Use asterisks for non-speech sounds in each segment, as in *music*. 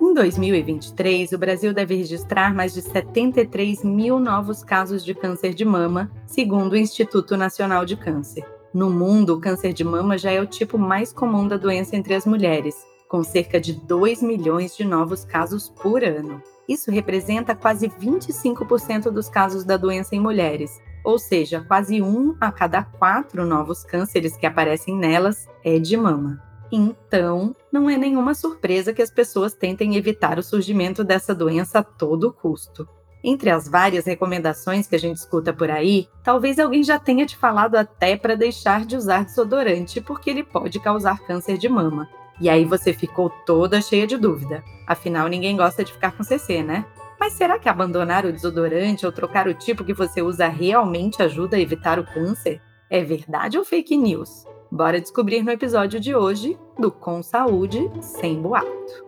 Em 2023, o Brasil deve registrar mais de 73 mil novos casos de câncer de mama, segundo o Instituto Nacional de Câncer. No mundo, o câncer de mama já é o tipo mais comum da doença entre as mulheres, com cerca de 2 milhões de novos casos por ano. Isso representa quase 25% dos casos da doença em mulheres, ou seja, quase um a cada quatro novos cânceres que aparecem nelas é de mama. Então, não é nenhuma surpresa que as pessoas tentem evitar o surgimento dessa doença a todo custo. Entre as várias recomendações que a gente escuta por aí, talvez alguém já tenha te falado até para deixar de usar desodorante porque ele pode causar câncer de mama. E aí você ficou toda cheia de dúvida. Afinal, ninguém gosta de ficar com CC, né? Mas será que abandonar o desodorante ou trocar o tipo que você usa realmente ajuda a evitar o câncer? É verdade ou fake news? Bora descobrir no episódio de hoje do Com Saúde Sem Boato.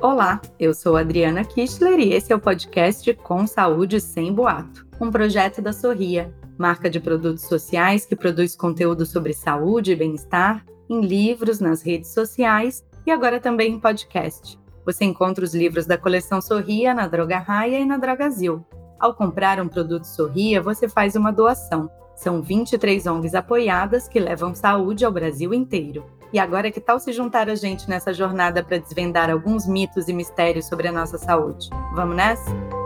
Olá, eu sou Adriana Kistler e esse é o podcast Com Saúde Sem Boato, um projeto da Sorria, marca de produtos sociais que produz conteúdo sobre saúde e bem-estar em livros, nas redes sociais e agora também em podcast. Você encontra os livros da coleção Sorria na Droga Raia e na Drogazil. Ao comprar um produto Sorria, você faz uma doação. São 23 ONGs apoiadas que levam saúde ao Brasil inteiro. E agora, que tal se juntar a gente nessa jornada para desvendar alguns mitos e mistérios sobre a nossa saúde? Vamos nessa?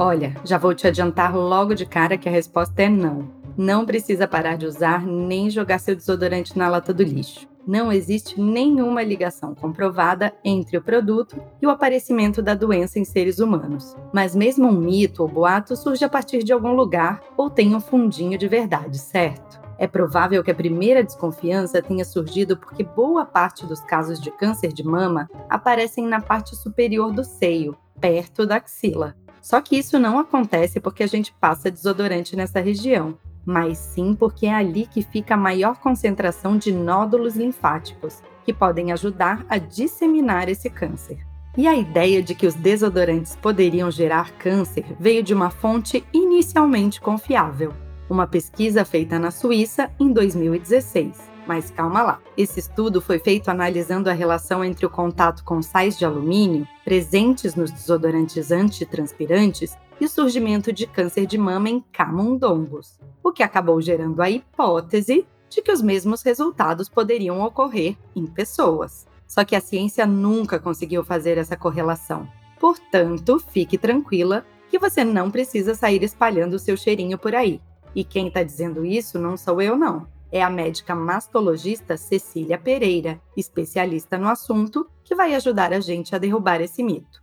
Olha, já vou te adiantar logo de cara que a resposta é não. Não precisa parar de usar nem jogar seu desodorante na lata do lixo. Não existe nenhuma ligação comprovada entre o produto e o aparecimento da doença em seres humanos. Mas mesmo um mito ou boato surge a partir de algum lugar ou tem um fundinho de verdade, certo? É provável que a primeira desconfiança tenha surgido porque boa parte dos casos de câncer de mama aparecem na parte superior do seio, perto da axila. Só que isso não acontece porque a gente passa desodorante nessa região, mas sim porque é ali que fica a maior concentração de nódulos linfáticos, que podem ajudar a disseminar esse câncer. E a ideia de que os desodorantes poderiam gerar câncer veio de uma fonte inicialmente confiável, uma pesquisa feita na Suíça em 2016. Mas calma lá. Esse estudo foi feito analisando a relação entre o contato com sais de alumínio presentes nos desodorantes antitranspirantes e o surgimento de câncer de mama em camundongos, o que acabou gerando a hipótese de que os mesmos resultados poderiam ocorrer em pessoas. Só que a ciência nunca conseguiu fazer essa correlação. Portanto, fique tranquila que você não precisa sair espalhando o seu cheirinho por aí. E quem está dizendo isso não sou eu, não é a médica mastologista Cecília Pereira, especialista no assunto, que vai ajudar a gente a derrubar esse mito.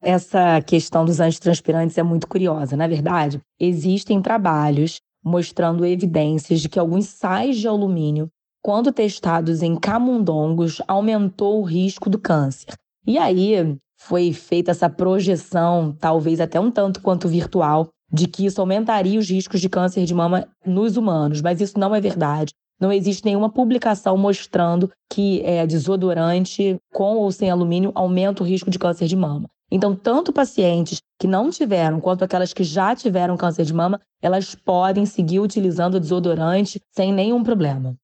Essa questão dos antitranspirantes é muito curiosa, na é verdade. Existem trabalhos mostrando evidências de que alguns sais de alumínio, quando testados em camundongos, aumentou o risco do câncer. E aí foi feita essa projeção, talvez até um tanto quanto virtual, de que isso aumentaria os riscos de câncer de mama nos humanos, mas isso não é verdade. Não existe nenhuma publicação mostrando que é, desodorante com ou sem alumínio aumenta o risco de câncer de mama. Então, tanto pacientes que não tiveram quanto aquelas que já tiveram câncer de mama, elas podem seguir utilizando desodorante sem nenhum problema.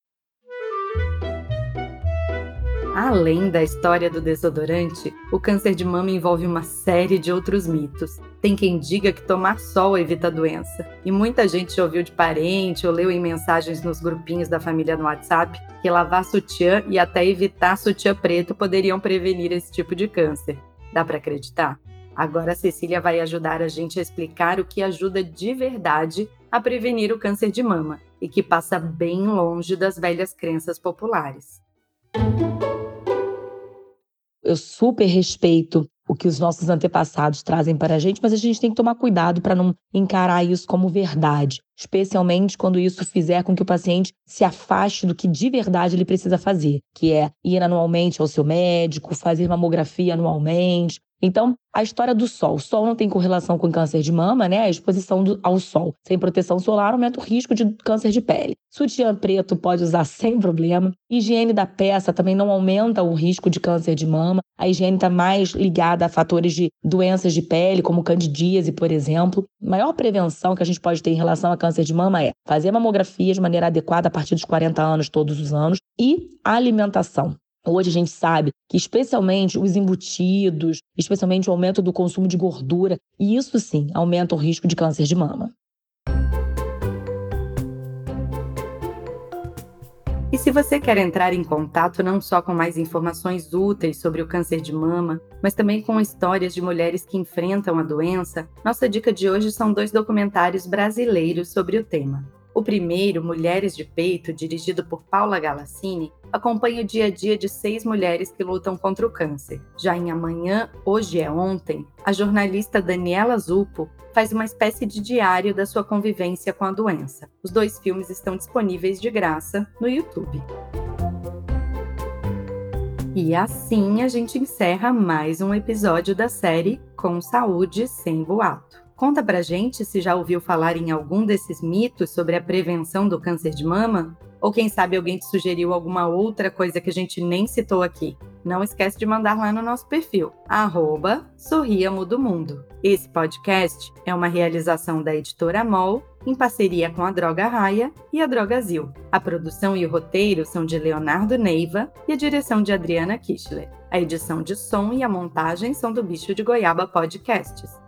Além da história do desodorante, o câncer de mama envolve uma série de outros mitos. Tem quem diga que tomar sol evita a doença. E muita gente ouviu de parente ou leu em mensagens nos grupinhos da família no WhatsApp que lavar sutiã e até evitar sutiã preto poderiam prevenir esse tipo de câncer. Dá para acreditar? Agora a Cecília vai ajudar a gente a explicar o que ajuda de verdade a prevenir o câncer de mama e que passa bem longe das velhas crenças populares. Eu super respeito o que os nossos antepassados trazem para a gente, mas a gente tem que tomar cuidado para não encarar isso como verdade, especialmente quando isso fizer com que o paciente se afaste do que de verdade ele precisa fazer, que é ir anualmente ao seu médico, fazer mamografia anualmente, Então, a história do sol. O sol não tem correlação com câncer de mama, né? A exposição do, ao sol sem proteção solar aumenta o risco de câncer de pele. Sutiã preto pode usar *laughs* sem problema. Higiene da peça também não aumenta o risco de câncer de mama. A higiene está mais ligada a fatores de doenças de pele, como candidíase, por exemplo. A maior prevenção que a gente pode ter em relação a câncer de mama é fazer mamografia de maneira adequada a partir dos 40 anos, todos os anos, e alimentação. Hoje a gente sabe que, especialmente os embutidos, especialmente o aumento do consumo de gordura, e isso sim aumenta o risco de câncer de mama. E se você quer entrar em contato não só com mais informações úteis sobre o câncer de mama, mas também com histórias de mulheres que enfrentam a doença, nossa dica de hoje são dois documentários brasileiros sobre o tema. O primeiro, Mulheres de Peito, dirigido por Paula Galassini, acompanha o dia a dia de seis mulheres que lutam contra o câncer. Já em Amanhã, Hoje é Ontem, a jornalista Daniela Zupo faz uma espécie de diário da sua convivência com a doença. Os dois filmes estão disponíveis de graça no YouTube. E assim a gente encerra mais um episódio da série Com Saúde Sem Boato. Conta pra gente se já ouviu falar em algum desses mitos sobre a prevenção do câncer de mama? Ou quem sabe alguém te sugeriu alguma outra coisa que a gente nem citou aqui? Não esquece de mandar lá no nosso perfil, arroba Sorriamo do Mundo. Esse podcast é uma realização da editora MOL, em parceria com a Droga Raia e a Drogazil. A produção e o roteiro são de Leonardo Neiva e a direção de Adriana Kischler. A edição de som e a montagem são do Bicho de Goiaba Podcasts.